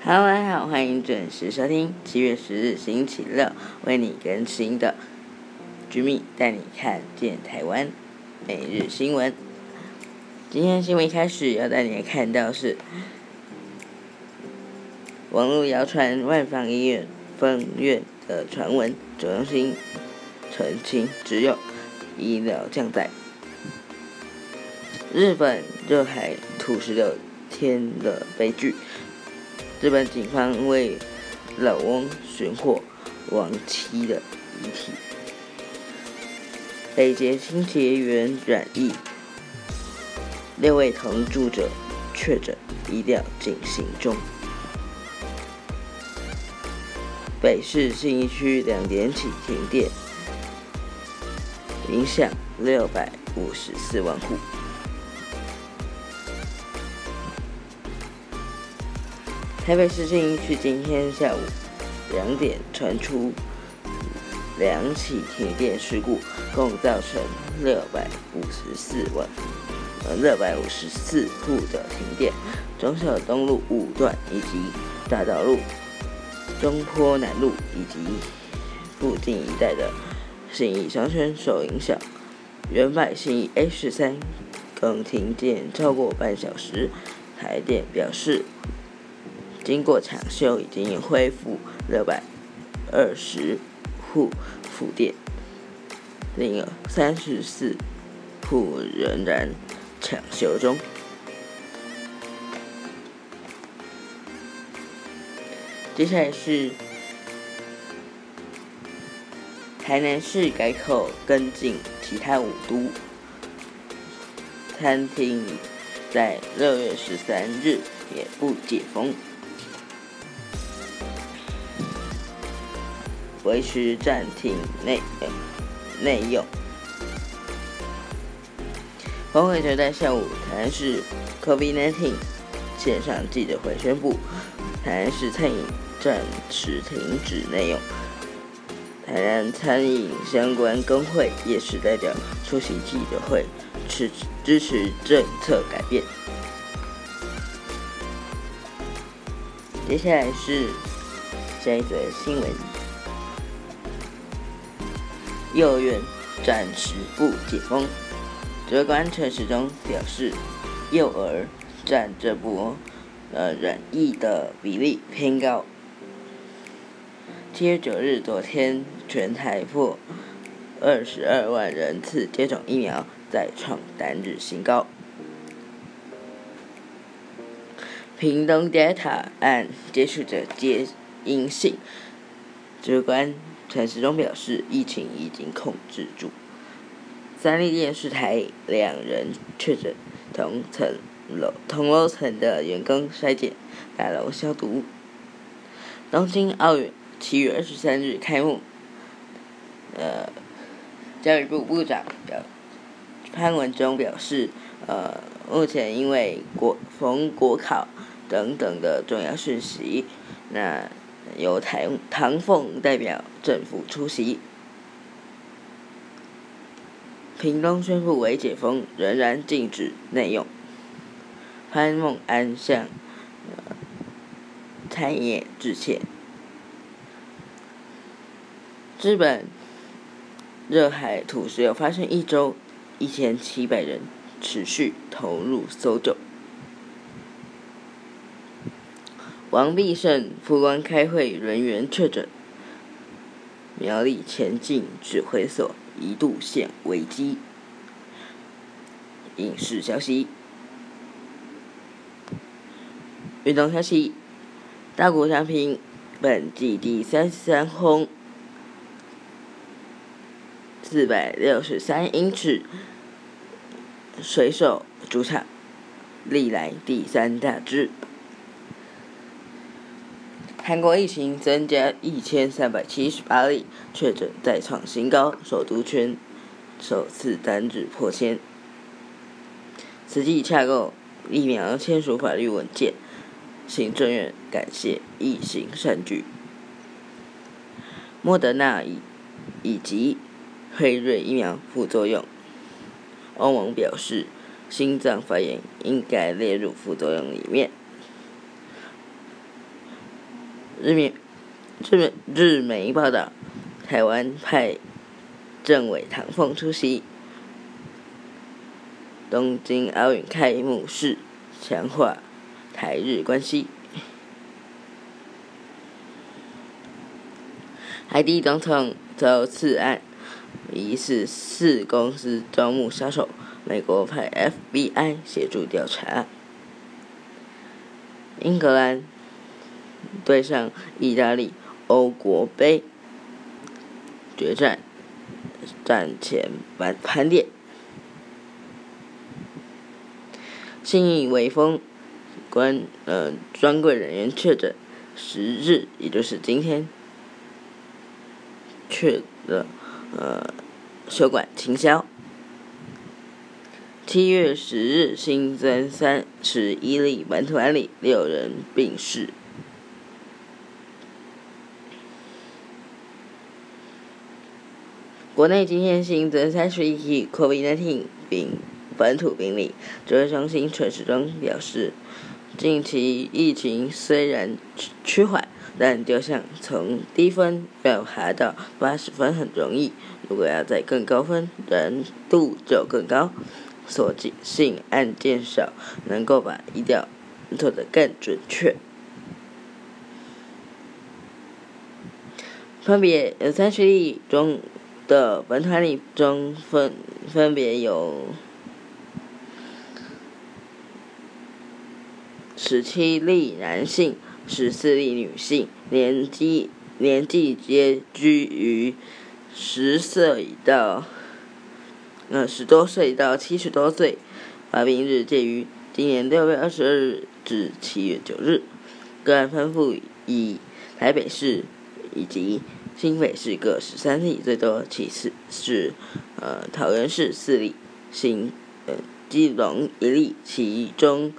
Hello，大家好，欢迎准时收听七月十日星期六为你更新的《居民带你看见台湾每日新闻》。今天新闻一开始要带你看到是网络谣传万方医院分院的传闻，中心澄清只有医疗降载。日本热海土石流天的悲剧。日本警方为老翁寻获亡妻的遗体。北捷清洁员染疫，六位同住者确诊，医疗进行中。北市信义区两点起停电，影响六百五十四万户。台北市信义区今天下午两点传出两起停电事故，共造成六百五十四万呃六百五十四户的停电。中小东路五段以及大道路中坡南路以及附近一带的信义商圈受影响。原百信义 A 十三更停电超过半小时，台电表示。经过抢修，已经恢复六百二十户复电，另有三十四户仍然抢修中。接下来是台南市改口跟进其他五都餐厅，在六月十三日也不解封。维持暂停内内用。黄伟哲在下午台南市 COVID-19 线上记者会宣布，台南市餐饮暂时停止内用。台南餐饮相关工会也是代表出席记者会，支支持政策改变。接下来是下一则新闻。幼儿园暂时不解封，指挥官陈时中表示，幼儿占这波呃染疫的比例偏高。七月九日，昨天全台破二十二万人次接种疫苗，再创单日新高。屏东 Delta 案接触者皆阴性，指挥官。陈时中表示，疫情已经控制住。三立电视台两人确诊，同层楼同楼层的员工筛检，大楼消毒。东京奥运七月二十三日开幕，呃，教育部部长表潘文忠表示，呃，目前因为国逢国考等等的重要讯息，那。由台唐凤代表政府出席。屏东宣布为解封，仍然禁止内用。潘孟安向餐饮业致歉。日本热海土石流发生一周，一千七百人持续投入搜救。王必胜副官开会人员确诊，苗栗前进指挥所一度陷危机。影视消息，运动消息，大谷翔平本季第三十三轰，四百六十三英尺，水手主场，历来第三大支。韩国疫情增加一千三百七十八例确诊，再创新高，首都圈首次单日破千。实际洽购疫苗签署法律文件，行政院感谢疫情善举。莫德纳以以及辉瑞疫苗副作用，欧盟表示心脏发炎应该列入副作用里面。日媒日媒日媒报道，台湾派政委唐凤出席东京奥运开幕式，强化台日关系。海地总统遭刺案，疑似四公司招募杀手，美国派 FBI 协助调查。英格兰对上意大利欧国杯决战，战前盘盘点。信义微风关呃专柜人员确诊，十日也就是今天。去的呃，休馆清销。七月十日新增三十一例本土案例，六人病逝。国内今天新增三十一例 COVID-19 病本土病例，指挥中心陈时中表示，近期疫情虽然趋缓。但就像从低分要爬到八十分很容易，如果要在更高分，难度就更高。所幸案件少，能够把医调做得更准确。分别三十例中的本土案例中分分别有十七例男性。十四例女性，年纪年纪皆居于十岁到呃十多岁到七十多岁，发病日介于今年六月二十二日至七月九日。个案分布以台北市以及新北市各十三例最多，其次是呃桃园市四例，新呃基隆一例，其中。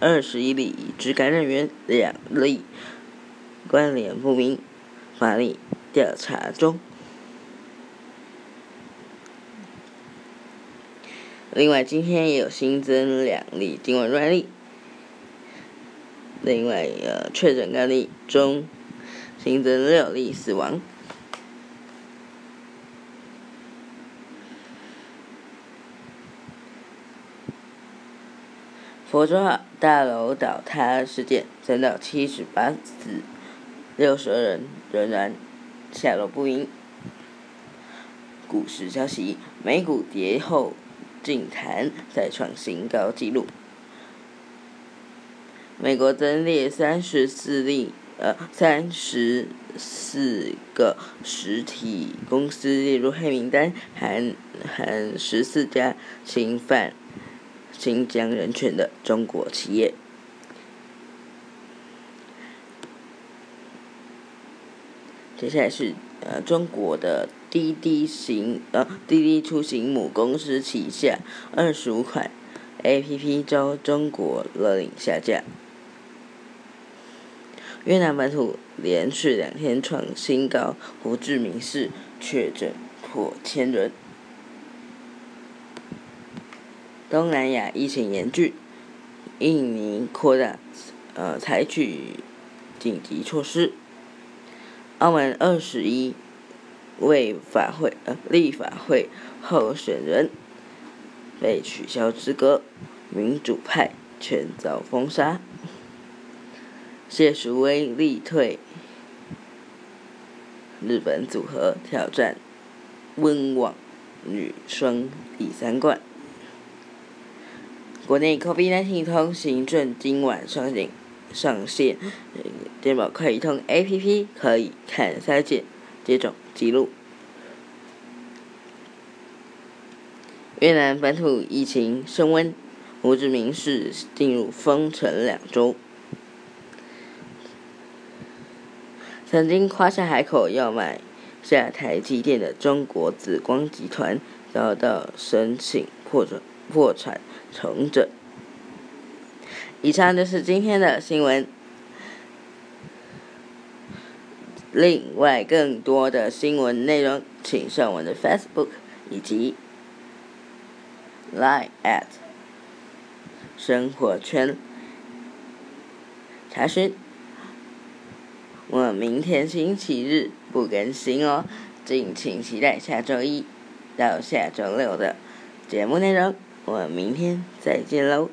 二十一例已知感染源，两例关联不明，法例调查中。另外，今天也有新增两例境外专例。另外，呃，确诊案例中新增六例死亡。佛州大楼倒塌事件，三到七十八死，六十二人仍然下落不明。股市消息：美股跌后净弹，再创新高纪录。美国增列三十四例，呃，三十四个实体公司列入黑名单，含含十四家侵犯。新疆人权的中国企业。接下来是呃中国的滴滴行呃滴滴出行母公司旗下二十五款 A P P 遭中国勒令下架。越南本土连续两天创新高，胡志明市确诊破千人。东南亚疫情严峻，印尼扩大呃采取紧急措施。澳门二十一位法会呃立法会候选人被取消资格，民主派全遭封杀。谢淑薇力退日本组合挑战温网女双第三冠。国内 COVID-19 通行证今晚上线，上线，健保快通 APP 可以看筛检接种记录。越南本土疫情升温，胡志明市进入封城两周。曾经夸下海口要买下台积电的中国紫光集团遭到申请破产。破产重整。以上就是今天的新闻。另外，更多的新闻内容，请上我的 Facebook 以及 Line at 生活圈查询。我明天星期日不更新哦，敬请期待下周一到下周六的节目内容。我明天再见喽。